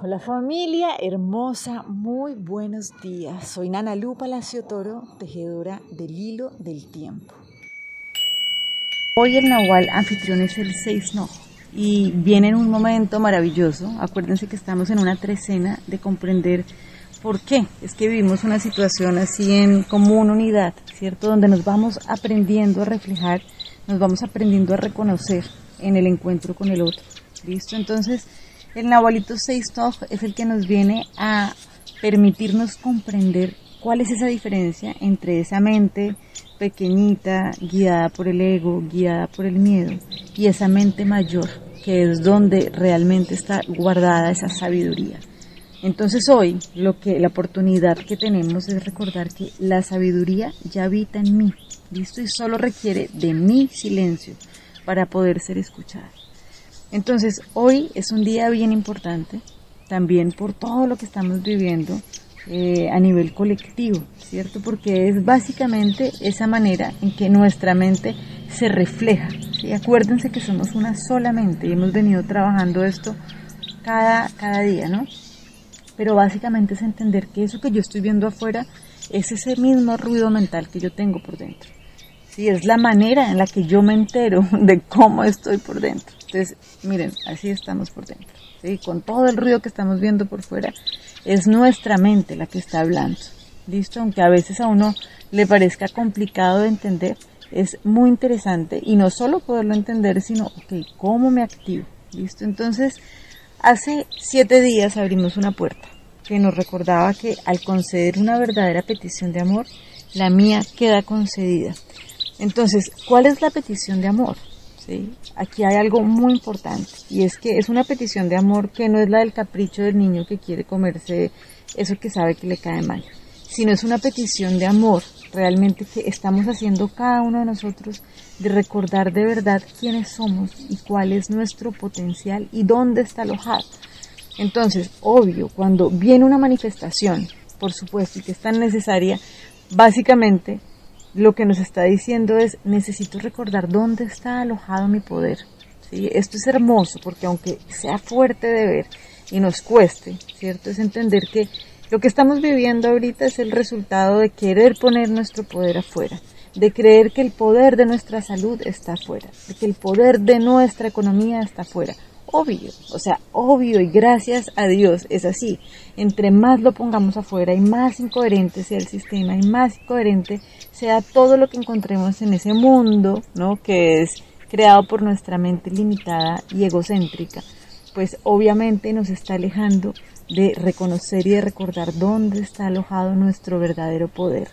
Hola familia hermosa, muy buenos días. Soy Nana Lu Palacio Toro, tejedora del hilo del tiempo. Hoy el Nahual anfitrión es el 6 no y viene en un momento maravilloso. Acuérdense que estamos en una trecena de comprender por qué es que vivimos una situación así en común unidad, ¿cierto? Donde nos vamos aprendiendo a reflejar, nos vamos aprendiendo a reconocer en el encuentro con el otro. ¿Listo? Entonces, el Nahualito Seistog es el que nos viene a permitirnos comprender cuál es esa diferencia entre esa mente pequeñita, guiada por el ego, guiada por el miedo, y esa mente mayor, que es donde realmente está guardada esa sabiduría. Entonces hoy lo que la oportunidad que tenemos es recordar que la sabiduría ya habita en mí, listo y solo requiere de mi silencio para poder ser escuchada. Entonces, hoy es un día bien importante, también por todo lo que estamos viviendo eh, a nivel colectivo, ¿cierto? Porque es básicamente esa manera en que nuestra mente se refleja. ¿sí? Acuérdense que somos una sola mente y hemos venido trabajando esto cada, cada día, ¿no? Pero básicamente es entender que eso que yo estoy viendo afuera es ese mismo ruido mental que yo tengo por dentro. Sí, es la manera en la que yo me entero de cómo estoy por dentro. Entonces, miren, así estamos por dentro. ¿sí? Con todo el ruido que estamos viendo por fuera, es nuestra mente la que está hablando. ¿Listo? Aunque a veces a uno le parezca complicado de entender, es muy interesante y no solo poderlo entender, sino, ok, ¿cómo me activo? ¿Listo? Entonces, hace siete días abrimos una puerta que nos recordaba que al conceder una verdadera petición de amor, la mía queda concedida. Entonces, ¿cuál es la petición de amor? Aquí hay algo muy importante y es que es una petición de amor que no es la del capricho del niño que quiere comerse eso que sabe que le cae mal, sino es una petición de amor realmente que estamos haciendo cada uno de nosotros de recordar de verdad quiénes somos y cuál es nuestro potencial y dónde está alojado. Entonces, obvio, cuando viene una manifestación, por supuesto, y que es tan necesaria, básicamente lo que nos está diciendo es necesito recordar dónde está alojado mi poder. ¿sí? Esto es hermoso porque aunque sea fuerte de ver y nos cueste, ¿cierto? Es entender que lo que estamos viviendo ahorita es el resultado de querer poner nuestro poder afuera, de creer que el poder de nuestra salud está afuera, de que el poder de nuestra economía está afuera obvio, o sea, obvio y gracias a Dios es así. Entre más lo pongamos afuera y más incoherente sea el sistema y más incoherente sea todo lo que encontremos en ese mundo, ¿no? Que es creado por nuestra mente limitada y egocéntrica, pues obviamente nos está alejando de reconocer y de recordar dónde está alojado nuestro verdadero poder,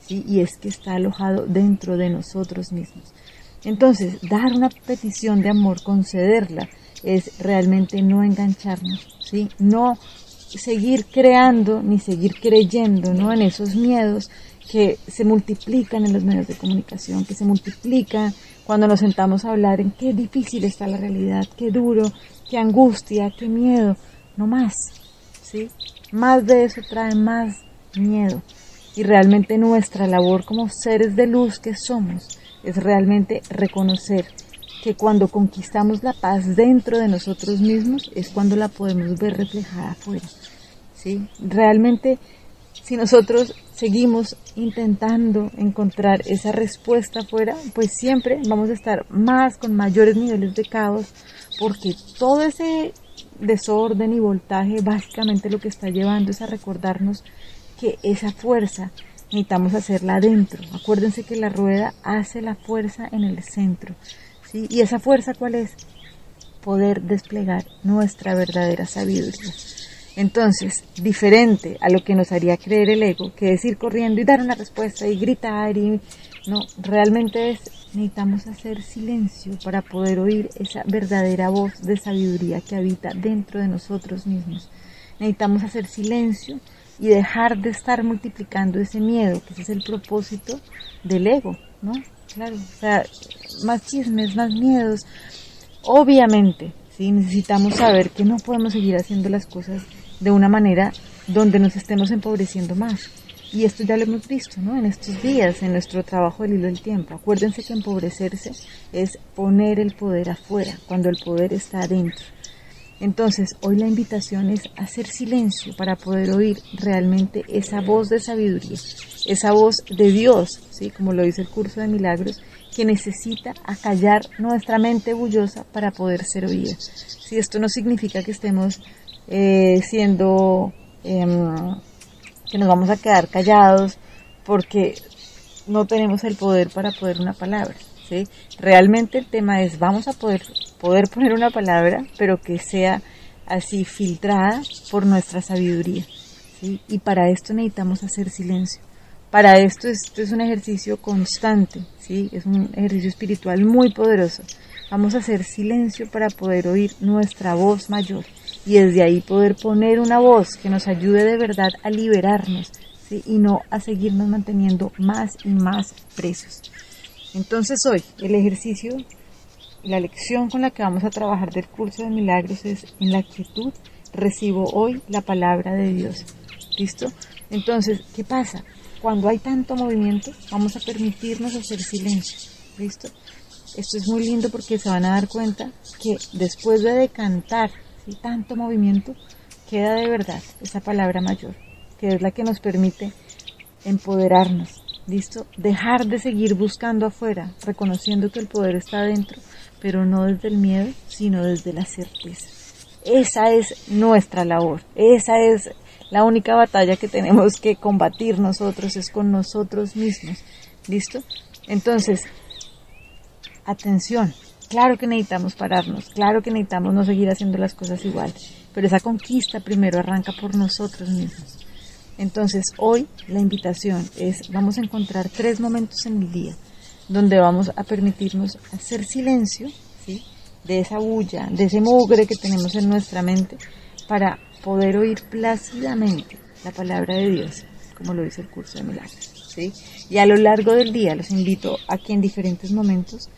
¿sí? Y es que está alojado dentro de nosotros mismos. Entonces, dar una petición de amor, concederla, es realmente no engancharnos, ¿sí? No seguir creando ni seguir creyendo, ¿no? En esos miedos que se multiplican en los medios de comunicación, que se multiplican cuando nos sentamos a hablar en qué difícil está la realidad, qué duro, qué angustia, qué miedo, no más, ¿sí? Más de eso trae más miedo. Y realmente nuestra labor como seres de luz que somos es realmente reconocer que cuando conquistamos la paz dentro de nosotros mismos es cuando la podemos ver reflejada afuera. ¿sí? Realmente, si nosotros seguimos intentando encontrar esa respuesta afuera, pues siempre vamos a estar más con mayores niveles de caos, porque todo ese desorden y voltaje básicamente lo que está llevando es a recordarnos que esa fuerza necesitamos hacerla adentro. Acuérdense que la rueda hace la fuerza en el centro. ¿Y esa fuerza cuál es? Poder desplegar nuestra verdadera sabiduría. Entonces, diferente a lo que nos haría creer el ego, que es ir corriendo y dar una respuesta y gritar y no, realmente es necesitamos hacer silencio para poder oír esa verdadera voz de sabiduría que habita dentro de nosotros mismos. Necesitamos hacer silencio y dejar de estar multiplicando ese miedo, que ese es el propósito del ego, ¿no? Claro, o sea, más chismes, más miedos. Obviamente, sí, necesitamos saber que no podemos seguir haciendo las cosas de una manera donde nos estemos empobreciendo más. Y esto ya lo hemos visto, ¿no? En estos días, en nuestro trabajo del hilo del tiempo. Acuérdense que empobrecerse es poner el poder afuera, cuando el poder está adentro. Entonces, hoy la invitación es hacer silencio para poder oír realmente esa voz de sabiduría, esa voz de Dios, ¿sí? como lo dice el curso de milagros, que necesita acallar nuestra mente bullosa para poder ser oída. Si esto no significa que estemos eh, siendo, em, que nos vamos a quedar callados porque no tenemos el poder para poder una palabra. Realmente el tema es, vamos a poder, poder poner una palabra, pero que sea así filtrada por nuestra sabiduría. Y para esto necesitamos hacer silencio. Para esto esto es un ejercicio constante, ¿sí? es un ejercicio espiritual muy poderoso. Vamos a hacer silencio para poder oír nuestra voz mayor y desde ahí poder poner una voz que nos ayude de verdad a liberarnos y no a seguirnos manteniendo más y más presos. Entonces hoy el ejercicio, la lección con la que vamos a trabajar del curso de milagros es en la quietud recibo hoy la palabra de Dios. ¿Listo? Entonces, ¿qué pasa? Cuando hay tanto movimiento, vamos a permitirnos hacer silencio. ¿Listo? Esto es muy lindo porque se van a dar cuenta que después de decantar tanto movimiento, queda de verdad esa palabra mayor, que es la que nos permite empoderarnos, ¿Listo? Dejar de seguir buscando afuera, reconociendo que el poder está adentro, pero no desde el miedo, sino desde la certeza. Esa es nuestra labor, esa es la única batalla que tenemos que combatir nosotros, es con nosotros mismos. ¿Listo? Entonces, atención, claro que necesitamos pararnos, claro que necesitamos no seguir haciendo las cosas igual, pero esa conquista primero arranca por nosotros mismos. Entonces hoy la invitación es, vamos a encontrar tres momentos en el día donde vamos a permitirnos hacer silencio de esa bulla, de ese mugre que tenemos en nuestra mente para poder oír plácidamente la palabra de Dios, como lo dice el curso de milagros. ¿sí? Y a lo largo del día los invito a que en diferentes momentos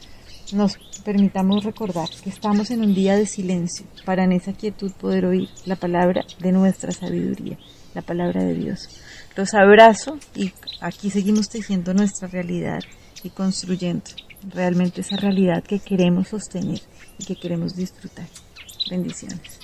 nos permitamos recordar que estamos en un día de silencio para en esa quietud poder oír la palabra de nuestra sabiduría la palabra de Dios. Los abrazo y aquí seguimos tejiendo nuestra realidad y construyendo realmente esa realidad que queremos sostener y que queremos disfrutar. Bendiciones.